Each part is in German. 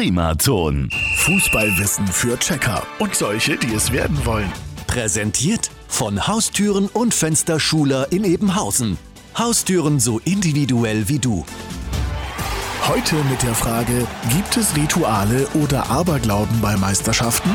Primaton. Fußballwissen für Checker und solche, die es werden wollen. Präsentiert von Haustüren und Fensterschuler in Ebenhausen. Haustüren so individuell wie du. Heute mit der Frage, gibt es Rituale oder Aberglauben bei Meisterschaften?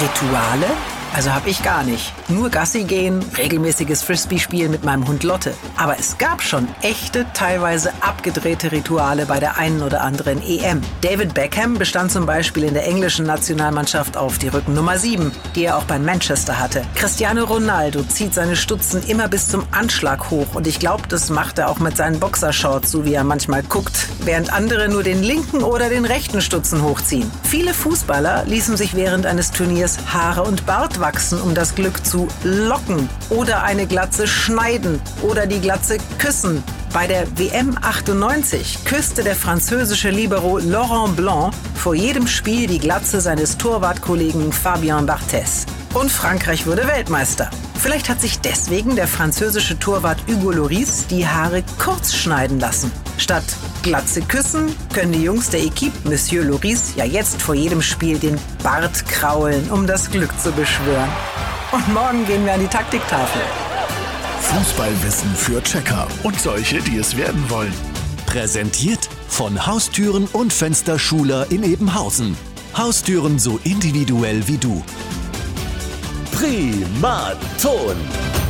Rituale? Also hab ich gar nicht. Nur Gassi gehen, regelmäßiges Frisbee-Spielen mit meinem Hund Lotte. Aber es gab schon echte, teilweise abgedrehte Rituale bei der einen oder anderen EM. David Beckham bestand zum Beispiel in der englischen Nationalmannschaft auf die Rücken Nummer 7, die er auch bei Manchester hatte. Cristiano Ronaldo zieht seine Stutzen immer bis zum Anschlag hoch und ich glaube, das macht er auch mit seinen Boxershorts, so wie er manchmal guckt, während andere nur den linken oder den rechten Stutzen hochziehen. Viele Fußballer ließen sich während eines Turniers Haare und Bart wachsen, um das Glück zu locken oder eine Glatze schneiden oder die Glatze küssen. Bei der WM 98 küsste der französische Libero Laurent Blanc vor jedem Spiel die Glatze seines Torwartkollegen Fabien Barthez. Und Frankreich wurde Weltmeister. Vielleicht hat sich deswegen der französische Torwart Hugo Loris die Haare kurz schneiden lassen. Statt Glatze küssen können die Jungs der Equipe Monsieur Loris ja jetzt vor jedem Spiel den Bart kraulen, um das Glück zu beschwören. Und morgen gehen wir an die Taktiktafel. Fußballwissen für Checker und solche, die es werden wollen. Präsentiert von Haustüren und Fensterschuler in Ebenhausen. Haustüren so individuell wie du. Primaton.